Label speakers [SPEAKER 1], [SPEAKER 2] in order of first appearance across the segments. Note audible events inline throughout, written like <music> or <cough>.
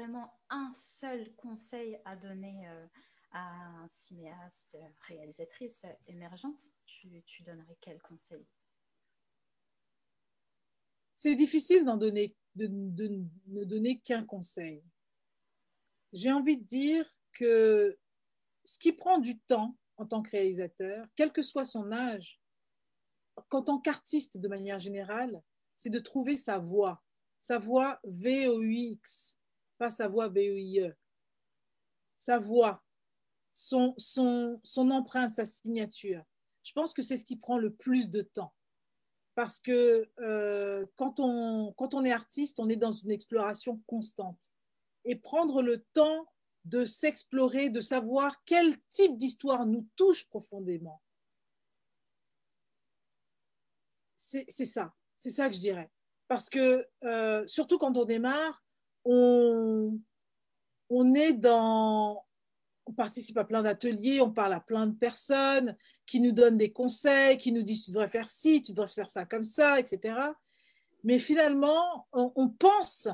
[SPEAKER 1] vraiment un seul conseil à donner euh, à un cinéaste, réalisatrice émergente, tu, donnerais quel conseil?
[SPEAKER 2] C'est difficile d'en donner, de, ne donner qu'un conseil. J'ai envie de dire que ce qui prend du temps en tant que réalisateur, quel que soit son âge, qu'en tant qu'artiste de manière générale, c'est de trouver sa voix, sa voix V-O-U-X, pas sa voix V-O-I-E, sa voix, son, son, son empreinte, sa signature. Je pense que c'est ce qui prend le plus de temps. Parce que euh, quand, on, quand on est artiste, on est dans une exploration constante. Et prendre le temps de s'explorer, de savoir quel type d'histoire nous touche profondément. C'est ça, c'est ça que je dirais. Parce que euh, surtout quand on démarre, on, on est dans, on participe à plein d'ateliers, on parle à plein de personnes qui nous donnent des conseils, qui nous disent tu devrais faire ci, tu devrais faire ça comme ça, etc. Mais finalement, on pense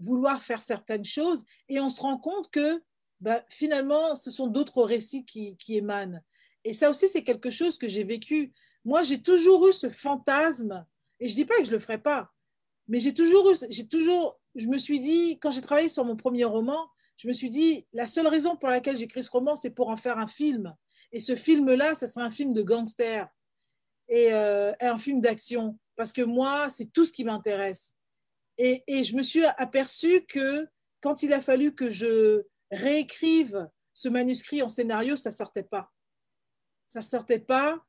[SPEAKER 2] vouloir faire certaines choses et on se rend compte que bah, finalement, ce sont d'autres récits qui, émanent. Et ça aussi, c'est quelque chose que j'ai vécu. Moi, j'ai toujours eu ce fantasme, et je dis pas que je le ferai pas, mais j'ai toujours j'ai toujours, je me suis dit, quand j'ai travaillé sur mon premier roman, je me suis dit, la seule raison pour laquelle j'écris ce roman, c'est pour en faire un film. Et ce film-là, ce sera un film de gangster et euh, un film d'action, parce que moi, c'est tout ce qui m'intéresse. Et, je me suis aperçue que quand il a fallu que je réécrive ce manuscrit en scénario, ça ne sortait pas. Ça ne sortait pas.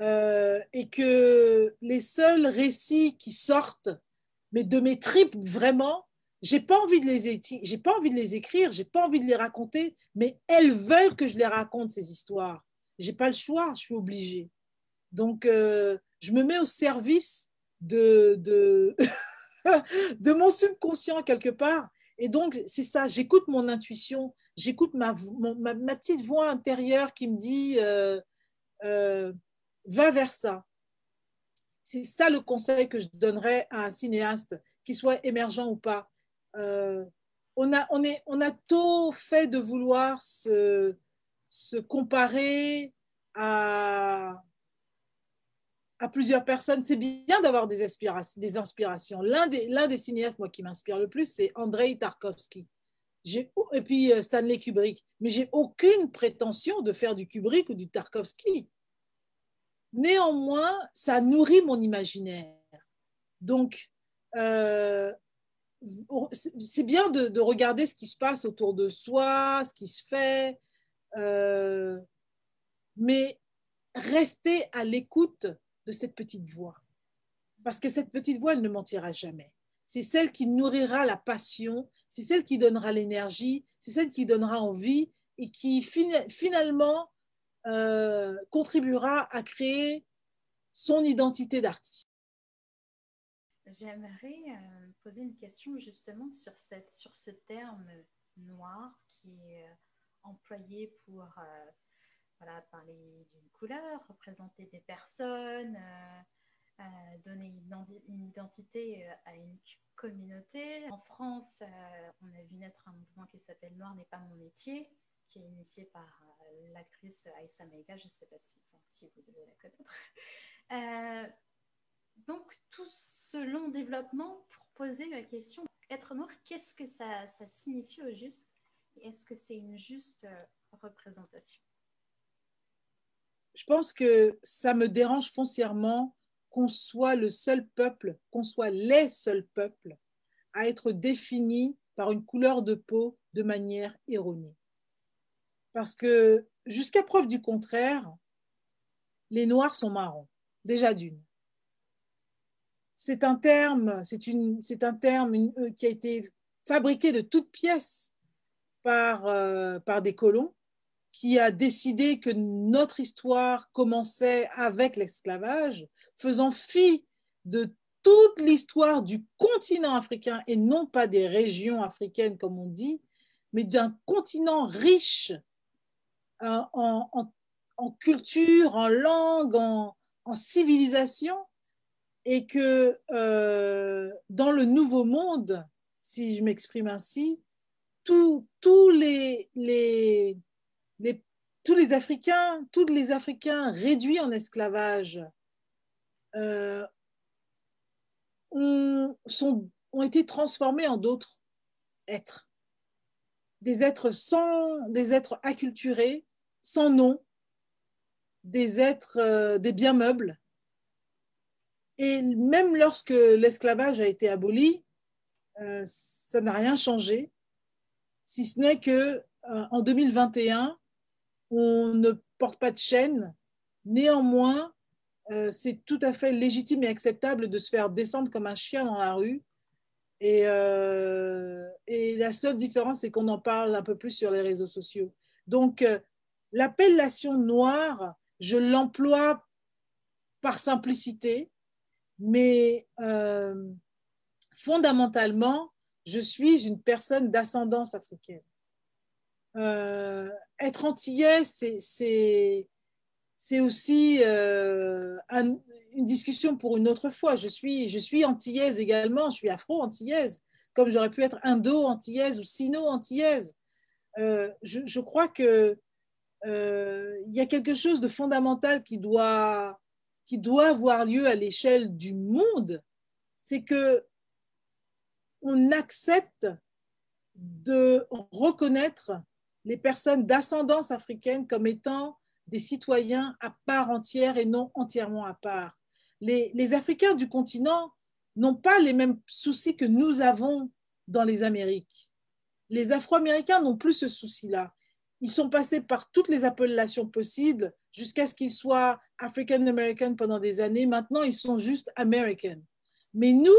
[SPEAKER 2] Euh, et que les seuls récits qui sortent, mais de mes tripes vraiment, j'ai pas envie de les pas envie de les écrire, j'ai pas envie de les raconter, mais elles veulent que je les raconte ces histoires. J'ai pas le choix, je suis obligée. Donc euh, je me mets au service de, <laughs> mon subconscient quelque part. Et donc, c'est ça, j'écoute mon intuition, j'écoute ma, ma, petite voix intérieure qui me dit euh, euh, va vers ça. C'est ça le conseil que je donnerais à un cinéaste, qu'il soit émergent ou pas. Euh, on, a, on, est, on a tôt fait de vouloir se, se comparer à, à plusieurs personnes. C'est bien d'avoir des, des, inspirations. L'un des, des, cinéastes, moi, qui m'inspire le plus, c'est Andrei Tarkovsky. Et puis euh, Stanley Kubrick. Mais j'ai aucune prétention de faire du Kubrick ou du Tarkovsky. Néanmoins, ça nourrit mon imaginaire. Donc, euh, c'est bien de, regarder ce qui se passe autour de soi, ce qui se fait, euh, mais rester à l'écoute de cette petite voix. Parce que cette petite voix, elle ne mentira jamais. C'est celle qui nourrira la passion, c'est celle qui donnera l'énergie, c'est celle qui donnera envie et qui finalement euh, contribuera à créer son identité d'artiste.
[SPEAKER 1] J'aimerais euh, poser une question justement sur, cette, sur ce terme noir qui est euh, employé pour parler d'une couleur, représenter des personnes, donner une, identité à une communauté. En France, on a vu naître un mouvement qui s'appelle Noir n'est pas mon métier, qui est initié par l'actrice Aïssa Meiga, je ne sais pas si, vous devez la connaître. <laughs> donc, tout ce long développement pour poser la question, être noir, qu'est-ce que ça, ça signifie au juste? Est-ce que c'est une juste représentation?
[SPEAKER 2] Je pense que ça me dérange foncièrement qu'on soit le seul peuple, qu'on soit les seuls peuples à être définis par une couleur de peau de manière erronée. Parce que jusqu'à preuve du contraire, les Noirs sont marrons, déjà d'une. C'est un terme, c'est un terme euh, qui a été fabriqué de toutes pièces par, euh, par des colons qui a décidé que notre histoire commençait avec l'esclavage, faisant fi de toute l'histoire du continent africain et non pas des régions africaines comme on dit, mais d'un continent riche euh, en, culture, en langue, en, civilisation, et que euh, dans le nouveau monde, si je m'exprime ainsi, tous, les, tous les Africains, tous les Africains réduits en esclavage euh, ont, ont été transformés en d'autres êtres. Des êtres sans, des êtres acculturés, sans nom, des êtres, euh, des biens meubles. Et même lorsque l'esclavage a été aboli, euh, ça n'a rien changé, si ce n'est que euh, en 2021, on ne porte pas de chaîne. Néanmoins, c'est tout à fait légitime et acceptable de se faire descendre comme un chien dans la rue. Et, et la seule différence, c'est qu'on en parle un peu plus sur les réseaux sociaux. Donc, l'appellation noire, je l'emploie par simplicité, mais fondamentalement, je suis une personne d'ascendance africaine. Euh, être antillais, c'est aussi euh, une discussion pour une autre fois. Je suis, antillaise également, je suis afro-antillaise, comme j'aurais pu être indo-antillaise ou sino-antillaise. Euh, je, crois que il y a quelque chose de fondamental qui doit, qui doit avoir lieu à l'échelle du monde, c'est que on accepte de reconnaître les personnes d'ascendance africaine comme étant des citoyens à part entière et non entièrement à part. Les, les Africains du continent n'ont pas les mêmes soucis que nous avons dans les Amériques. Les Afro-Américains n'ont plus ce souci-là. Ils sont passés par toutes les appellations possibles jusqu'à ce qu'ils soient African American pendant des années. Maintenant, ils sont juste American. Mais nous,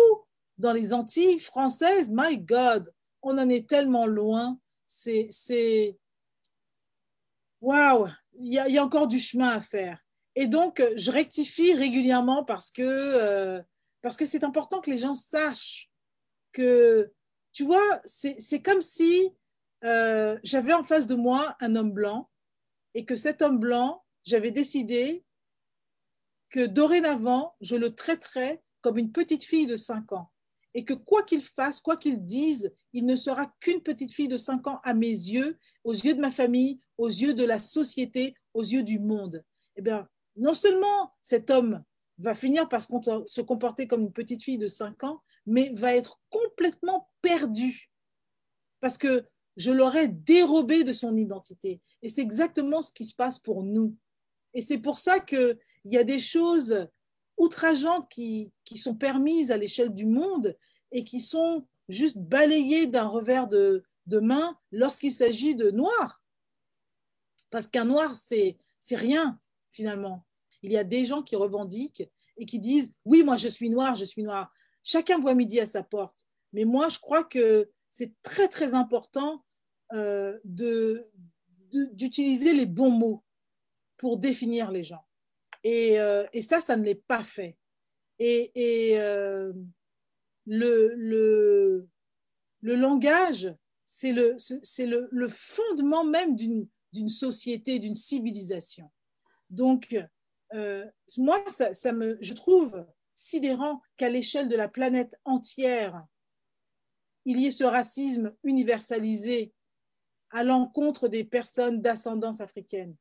[SPEAKER 2] dans les Antilles françaises, my God, on en est tellement loin. C'est. Waouh! Il y, a encore du chemin à faire. Et donc, je rectifie régulièrement parce que euh, parce que c'est important que les gens sachent que, tu vois, c'est comme si euh, j'avais en face de moi un homme blanc et que cet homme blanc, j'avais décidé que dorénavant, je le traiterais comme une petite fille de 5 ans et que quoi qu'il fasse, quoi qu'il dise, il ne sera qu'une petite fille de 5 ans à mes yeux, aux yeux de ma famille, aux yeux de la société, aux yeux du monde. Eh bien, non seulement cet homme va finir par se comporter comme une petite fille de 5 ans, mais va être complètement perdu parce que je l'aurais dérobé de son identité. Et c'est exactement ce qui se passe pour nous. Et c'est pour ça qu'il y a des choses outrageantes qui, qui sont permises à l'échelle du monde et qui sont juste balayées d'un revers de, de main lorsqu'il s'agit de noirs. Parce qu'un noir, c'est rien, finalement. Il y a des gens qui revendiquent et qui disent Oui, moi, je suis noir, je suis noir. Chacun voit midi à sa porte. Mais moi, je crois que c'est très, très important d'utiliser les bons mots pour définir les gens. Et, euh, et, ça, ça ne l'est pas fait. Et, et euh, le, le, le, langage, c'est le, le, le, fondement même d'une société, d'une civilisation. Donc, euh, moi, ça, ça, me, je trouve sidérant qu'à l'échelle de la planète entière, il y ait ce racisme universalisé à l'encontre des personnes d'ascendance africaine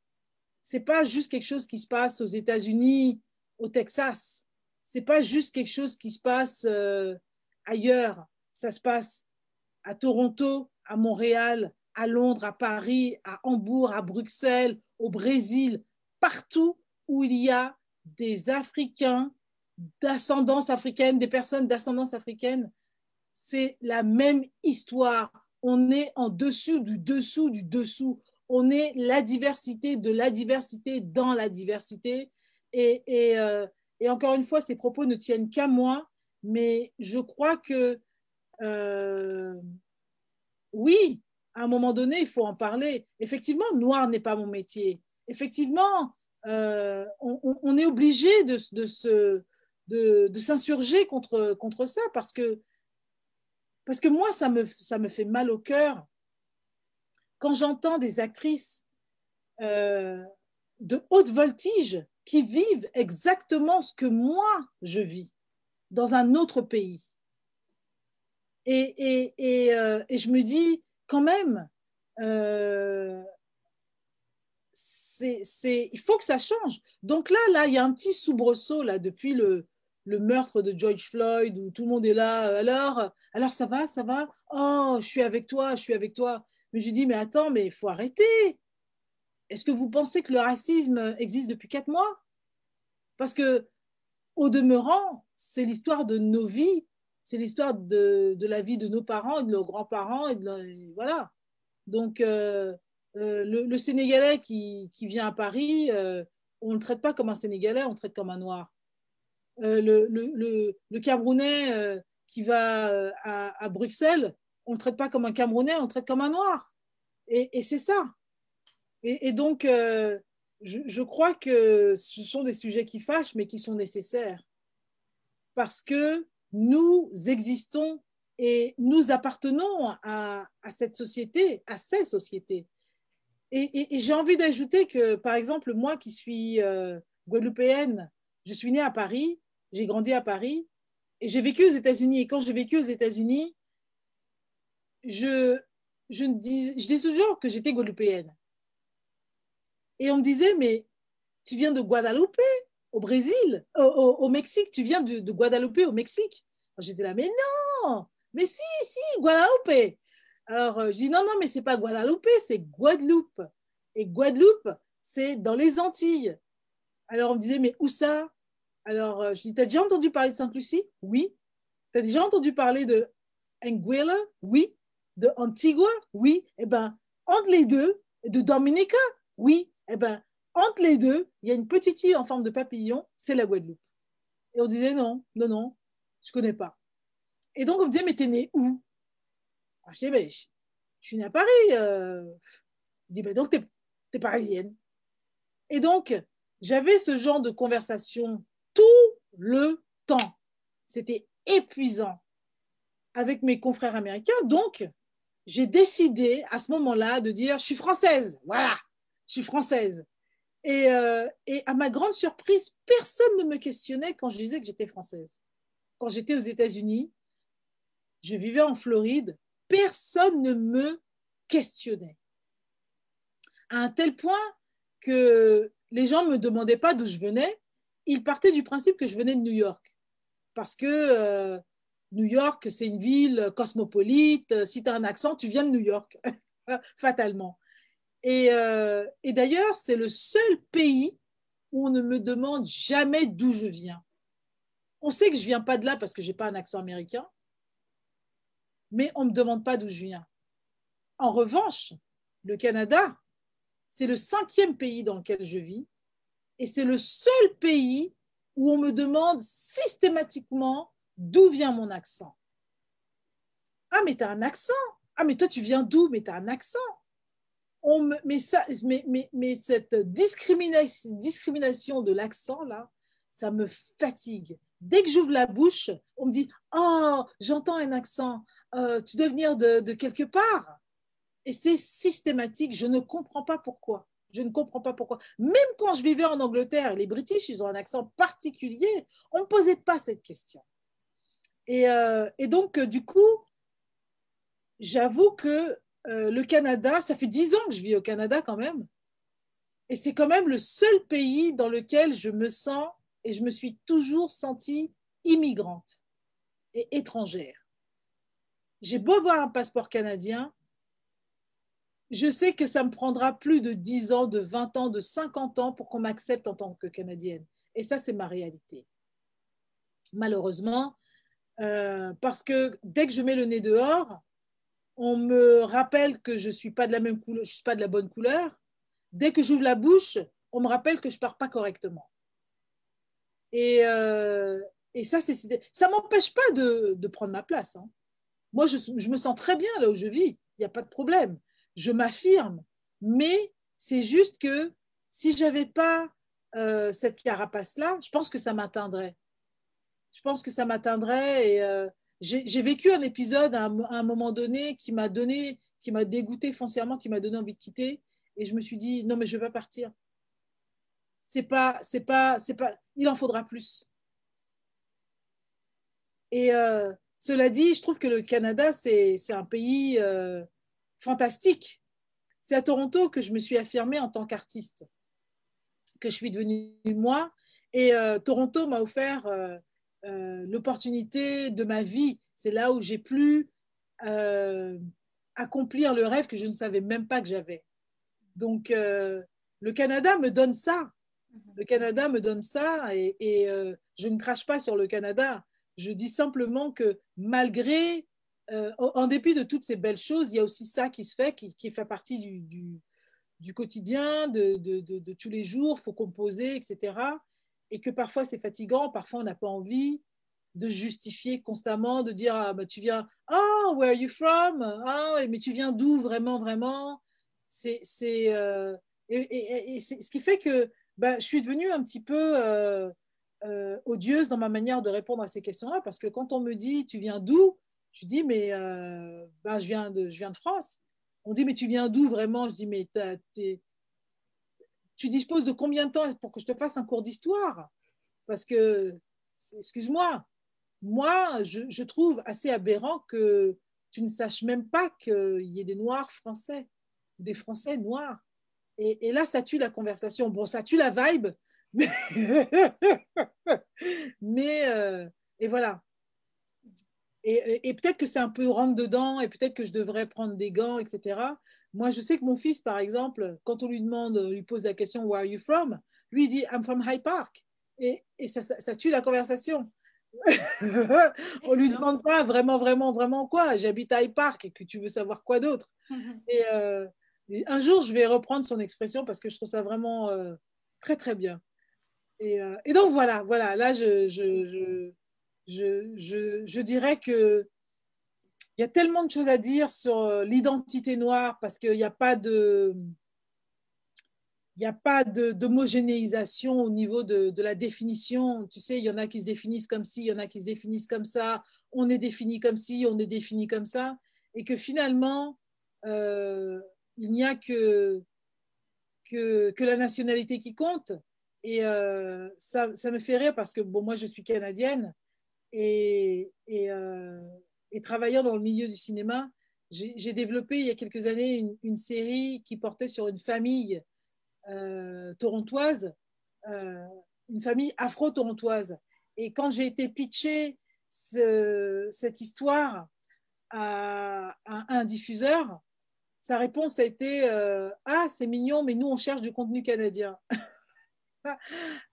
[SPEAKER 2] c'est pas juste quelque chose qui se passe aux États-Unis, au Texas. C'est pas juste quelque chose qui se passe euh, ailleurs. Ça se passe à Toronto, à Montréal, à Londres, à Paris, à Hambourg, à Bruxelles, au Brésil, partout où il y a des Africains d'ascendance africaine, des personnes d'ascendance africaine, c'est la même histoire. On est en dessous du dessous du dessous on est la diversité de la diversité dans la diversité. Et, euh, encore une fois, ces propos ne tiennent qu'à moi, mais je crois que euh, oui, à un moment donné, il faut en parler. Effectivement, noir n'est pas mon métier. Effectivement, euh, on, est obligé de, de, s'insurger contre, contre ça parce que, parce que moi, ça me, ça me fait mal au cœur quand j'entends des actrices euh, de haute voltige qui vivent exactement ce que moi je vis dans un autre pays Et, et, euh, et, je me dis, quand même, euh, c'est, il faut que ça change. Donc là, là, il y a un petit soubresaut là depuis le, le meurtre de George Floyd où tout le monde est là. Alors, alors ça va, ça va? Oh, je suis avec toi, je suis avec toi. Mais je dis, mais attends, mais il faut arrêter. Est-ce que vous pensez que le racisme existe depuis quatre mois? Parce que, au demeurant, c'est l'histoire de nos vies, c'est l'histoire de, la vie de nos parents et de nos grands-parents. Voilà. Donc, euh, euh, le, Sénégalais qui, vient à Paris, euh, on ne le traite pas comme un Sénégalais, on le traite comme un noir. Le, le, Camerounais qui va à, à, Bruxelles, on ne le traite pas comme un Camerounais, on le traite comme un noir. Et, c'est ça. Et, donc, je, crois que ce sont des sujets qui fâchent, mais qui sont nécessaires. Parce que nous existons et nous appartenons à, cette société, à ces sociétés. Et, j'ai envie d'ajouter que, par exemple, moi qui suis euh, guadeloupéenne, je suis née à Paris, j'ai grandi à Paris et j'ai vécu aux États-Unis. Et quand j'ai vécu aux États-Unis, je, je, dis, toujours que j'étais guadeloupéenne. Et on me disait, mais tu viens de Guadeloupe au Brésil, au Mexique, tu viens de, de Guadeloupe au Mexique. J'étais là, mais non, mais si, si, Guadeloupe. Alors, euh, je dis non, non, mais c'est pas Guadeloupe, c'est Guadeloupe. Et Guadeloupe, c'est dans les Antilles. Alors, on me disait, mais où ça? Alors, euh, je dis, t'as déjà entendu parler de Sainte-Lucie? Oui. T'as déjà entendu parler de Anguilla? Oui. De Antigua? Oui. Eh bien, entre les deux, de Dominica? Oui. Eh bien, entre les deux, il y a une petite île en forme de papillon, c'est la Guadeloupe. Et on disait, non, non, non, je connais pas. Et donc, on me disait, mais t'es né où? Je dis, mais je, suis née à Paris. Euh. Il dit, mais donc, tu es, parisienne. Et donc, j'avais ce genre de conversation tout le temps. C'était épuisant avec mes confrères américains. Donc, j'ai décidé à ce moment-là de dire, je suis française. Voilà, je suis française. Et, euh, et, à ma grande surprise, personne ne me questionnait quand je disais que j'étais française. Quand j'étais aux États-Unis, je vivais en Floride, personne ne me questionnait. À un tel point que les gens ne me demandaient pas d'où je venais, ils partaient du principe que je venais de New York. Parce que euh, New York, c'est une ville cosmopolite, si tu as un accent, tu viens de New York, <laughs> fatalement. Et, euh, et d'ailleurs, c'est le seul pays où on ne me demande jamais d'où je viens. On sait que je ne viens pas de là parce que je n'ai pas un accent américain, mais on ne me demande pas d'où je viens. En revanche, le Canada, c'est le cinquième pays dans lequel je vis et c'est le seul pays où on me demande systématiquement d'où vient mon accent. Ah, mais tu as un accent. Ah, mais toi, tu viens d'où? Mais tu as un accent. Mais, ça, mais, cette discrimination, discrimination de l'accent, là, ça me fatigue. Dès que j'ouvre la bouche, on me dit Oh, j'entends un accent. Euh, tu dois venir de, quelque part. Et c'est systématique. Je ne comprends pas pourquoi. Je ne comprends pas pourquoi. Même quand je vivais en Angleterre, les British, ils ont un accent particulier. On ne me posait pas cette question. Et, euh, donc, euh, du coup, j'avoue que le Canada, ça fait dix ans que je vis au Canada quand même. Et c'est quand même le seul pays dans lequel je me sens et je me suis toujours sentie immigrante et étrangère j'ai beau avoir un passeport canadien, je sais que ça me prendra plus de 10 ans, de 20 ans, de 50 ans pour qu'on m'accepte en tant que canadienne. Et ça, c'est ma réalité. Malheureusement, euh, parce que dès que je mets le nez dehors, on me rappelle que je ne suis pas de la même couleur, je suis pas de la bonne couleur. Dès que j'ouvre la bouche, on me rappelle que je pars pas correctement. Et, euh, ça, ça ne m'empêche pas de, prendre ma place. Hein. Moi, je, me sens très bien là où je vis, il n'y a pas de problème. Je m'affirme, mais c'est juste que si je n'avais pas euh, cette carapace-là, je pense que ça m'atteindrait. Je pense que ça m'atteindrait et euh, j'ai vécu un épisode à un, moment donné qui m'a donné, qui m'a dégoûté foncièrement, qui m'a donné envie de quitter et je me suis dit non mais je vais pas partir. C'est pas, c'est pas, c'est pas, il en faudra plus. Et, euh, Cela dit, je trouve que le Canada, c'est un pays fantastique. C'est à Toronto que je me suis affirmée en tant qu'artiste, que je suis devenue moi. Et euh, Toronto m'a offert euh, l'opportunité de ma vie. C'est là où j'ai pu accomplir le rêve que je ne savais même pas que j'avais. Donc, le Canada me donne ça. Le Canada me donne ça et, je ne crache pas sur le Canada. Je dis simplement que malgré, euh, en dépit de toutes ces belles choses, il y a aussi ça qui se fait, qui, fait partie du, quotidien, de, tous les jours, faut composer, etc. Et que parfois c'est fatigant, parfois on n'a pas envie de justifier constamment, de dire ah, bah, tu viens, oh, where are you from? Ah, mais tu viens d'où vraiment, vraiment? C'est euh, ce qui fait que bah, je suis devenue un petit peu euh, euh, odieuse dans ma manière de répondre à ces questions-là, parce que quand on me dit tu viens d'où, je dis mais euh, ben, je, viens de, je viens de France. On dit mais tu viens d'où vraiment? Je dis mais tu disposes de combien de temps pour que je te fasse un cours d'histoire? Parce que, excuse-moi, moi, je, trouve assez aberrant que tu ne saches même pas qu'il y ait des Noirs français, des Français noirs. Et, et, là, ça tue la conversation. Bon, ça tue la vibe, <laughs> Mais, euh, et voilà. Et, peut-être que c'est un peu rentre dedans, et peut-être que je devrais prendre des gants, etc. Moi, je sais que mon fils, par exemple, quand on lui demande, on lui pose la question Where are you from? Lui, il dit I'm from High Park. Et, et ça, ça, tue la conversation. <laughs> on lui demande pas vraiment, vraiment, vraiment quoi. J'habite à High Park et que tu veux savoir quoi d'autre. et, euh, un jour, je vais reprendre son expression parce que je trouve ça vraiment euh, très, très bien. Euh, et, donc voilà, voilà, là je, je, je, je, dirais que il y a tellement de choses à dire sur euh, l'identité noire parce qu'il n'y a pas de il n'y a pas d'homogénéisation au niveau de, la définition. Tu sais, il y en a qui se définissent comme ci, il y en a qui se définissent comme ça. On est défini comme ci, on est défini comme ça. Et que finalement, euh, il n'y a que, que, que, la nationalité qui compte. Et euh, ça, ça, me fait rire parce que bon, moi, je suis canadienne euh, et travaillant dans le milieu du cinéma, j'ai développé il y a quelques années une, série qui portait sur une famille euh, torontoise, une famille afro-torontoise. Et quand j'ai été pitcher ce, cette histoire à, un diffuseur, sa réponse a été Ah, c'est mignon, mais nous, on cherche du contenu canadien. <laughs>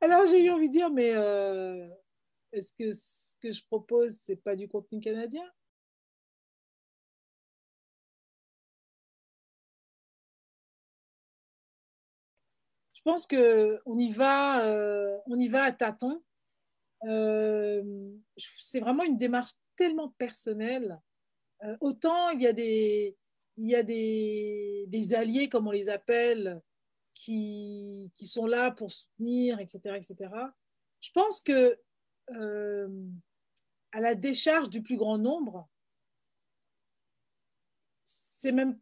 [SPEAKER 2] Alors j'ai eu envie de dire, mais euh, est-ce que que je propose, c'est pas du contenu canadien Je pense que on y va, euh, on y va à tâtons. Euh, c'est vraiment une démarche tellement personnelle. autant il y a des, il des, alliés, comme on les appelle, qui, sont là pour soutenir, etc. etc. Je pense que euh, à la décharge du plus grand nombre, c'est même,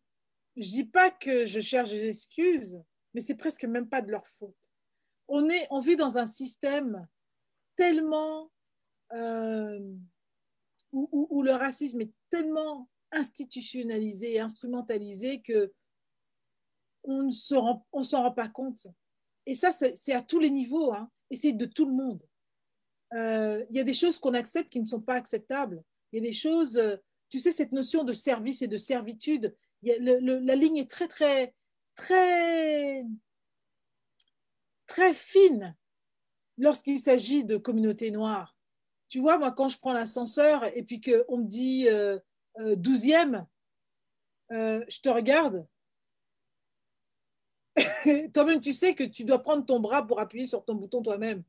[SPEAKER 2] je dis pas que je cherche des excuses, mais c'est presque même pas de leur faute. On, est, on vit dans un système tellement euh, où, le racisme est tellement institutionnalisé et instrumentalisé que on ne s'en rend, pas compte. Et ça, c'est à tous les niveaux, hein, et c'est de tout le monde. Euh, il y a des choses qu'on accepte qui ne sont pas acceptables. Il y a des choses, euh, tu sais, cette notion de service et de servitude, la ligne est très, très, très, très fine lorsqu'il s'agit de communautés noires. Tu vois, moi, quand je prends l'ascenseur et puis qu'on me dit euh, douzième, je te regarde, <laughs> toi-même, tu sais que tu dois prendre ton bras pour appuyer sur ton bouton toi-même.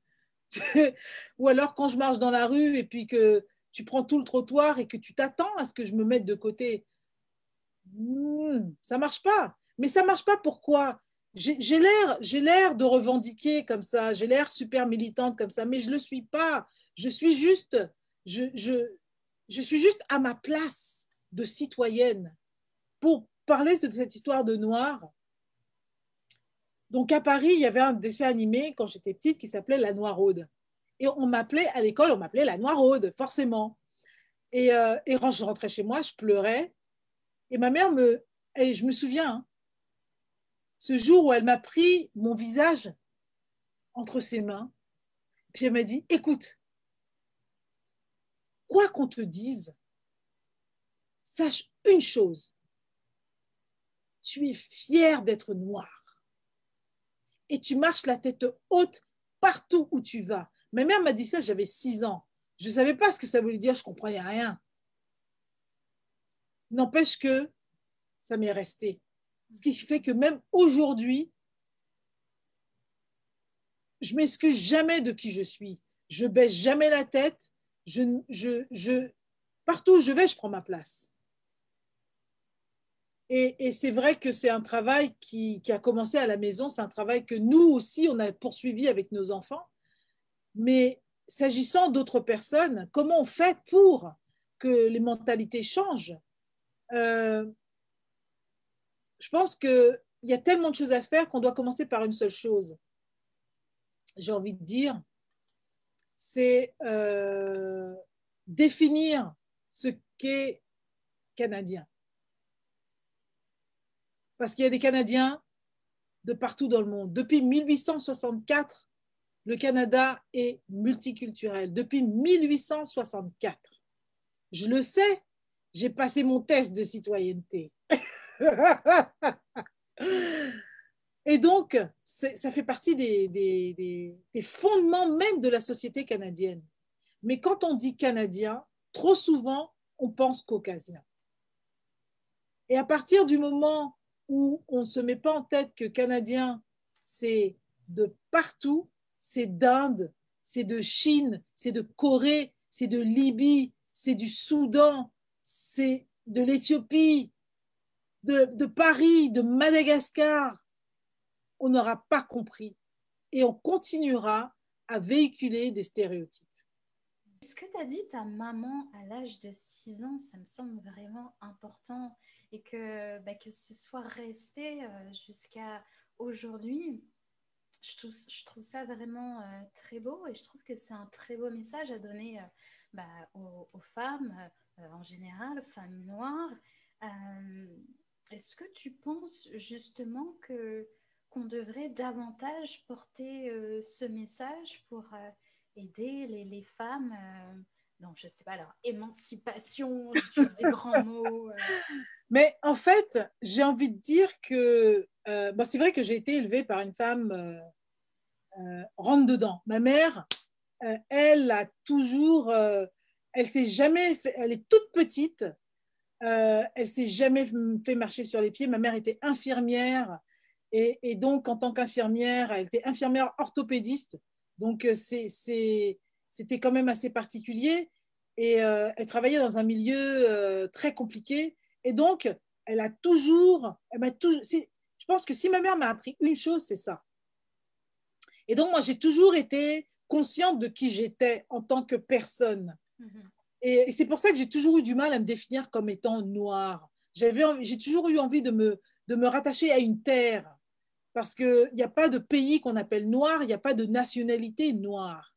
[SPEAKER 2] <laughs> Ou alors quand je marche dans la rue et puis que tu prends tout le trottoir et que tu t'attends à ce que je me mette de côté. Hmm, ça marche pas. Mais ça marche pas pourquoi? J'ai l'air, j'ai l'air de revendiquer comme ça, j'ai l'air super militante comme ça, mais je le suis pas. Je suis juste, je suis juste à ma place de citoyenne pour parler de cette histoire de noir donc à Paris, il y avait un dessin animé quand j'étais petite qui s'appelait La Noiraude. Et on m'appelait à l'école, on m'appelait La Noiraude, forcément. Et, euh, et, quand je rentrais chez moi, je pleurais. Et ma mère me. Et je me souviens, hein, ce jour où elle m'a pris mon visage entre ses mains, puis elle m'a dit Écoute, quoi qu'on te dise, sache une chose tu es fier d'être noir. Et tu marches la tête haute partout où tu vas. Ma mère m'a dit ça, j'avais six ans. Je ne savais pas ce que ça voulait dire, je ne comprenais rien. N'empêche que ça m'est resté. Ce qui fait que même aujourd'hui, je m'excuse jamais de qui je suis. Je baisse jamais la tête. Je, je, je, partout où je vais, je prends ma place. Et, c'est vrai que c'est un travail qui, qui, a commencé à la maison, c'est un travail que nous aussi, on a poursuivi avec nos enfants. Mais s'agissant d'autres personnes, comment on fait pour que les mentalités changent? Euh, Je pense qu'il y a tellement de choses à faire qu'on doit commencer par une seule chose. J'ai envie de dire, c'est euh, définir ce qu'est canadien. Parce qu'il y a des Canadiens de partout dans le monde. Depuis 1864, le Canada est multiculturel depuis 1864. Je le sais, j'ai passé mon test de citoyenneté. <laughs> Et donc, ça fait partie des, fondements même de la société canadienne. Mais quand on dit canadien, trop souvent, on pense caucasien. Et à partir du moment où on ne se met pas en tête que canadien, c'est de partout, c'est d'Inde, c'est de Chine, c'est de Corée, c'est de Libye, c'est du Soudan, c'est de l'Éthiopie, de, Paris, de Madagascar. On n'aura pas compris et on continuera à véhiculer des stéréotypes.
[SPEAKER 1] Ce que tu as dit, ta maman à l'âge de 6 ans, ça me semble vraiment important et que, bah, que ce soit resté euh, jusqu'à aujourd'hui je trouve, ça vraiment euh, très beau et je trouve que c'est un très beau message à donner euh, bah, aux, femmes en général, femmes noires. Est-ce que tu penses justement que qu'on devrait davantage porter ce message pour aider les, femmes non, je sais pas, leur émancipation, j'utilise des grands mots.
[SPEAKER 2] Mais en fait, j'ai envie de dire que euh, bah, c'est vrai que j'ai été élevée par une femme euh, euh, rentre dedans. Ma mère, elle a toujours, elle s'est jamais, elle est toute petite, elle s'est jamais fait marcher sur les pieds. Ma mère était infirmière et, et donc en tant qu'infirmière, elle était infirmière orthopédiste. Donc c'était quand même assez particulier et elle travaillait dans un milieu très compliqué. Et donc, elle a toujours, elle m'a toujours, je pense que si ma mère m'a appris une chose, c'est ça. Et donc, moi, j'ai toujours été consciente de qui j'étais en tant que personne. Mm-hmm. Et, c'est pour ça que j'ai toujours eu du mal à me définir comme étant noire. J'ai toujours eu envie de me, de me rattacher à une terre. Parce qu'il n'y a pas de pays qu'on appelle noir, il n'y a pas de nationalité noire.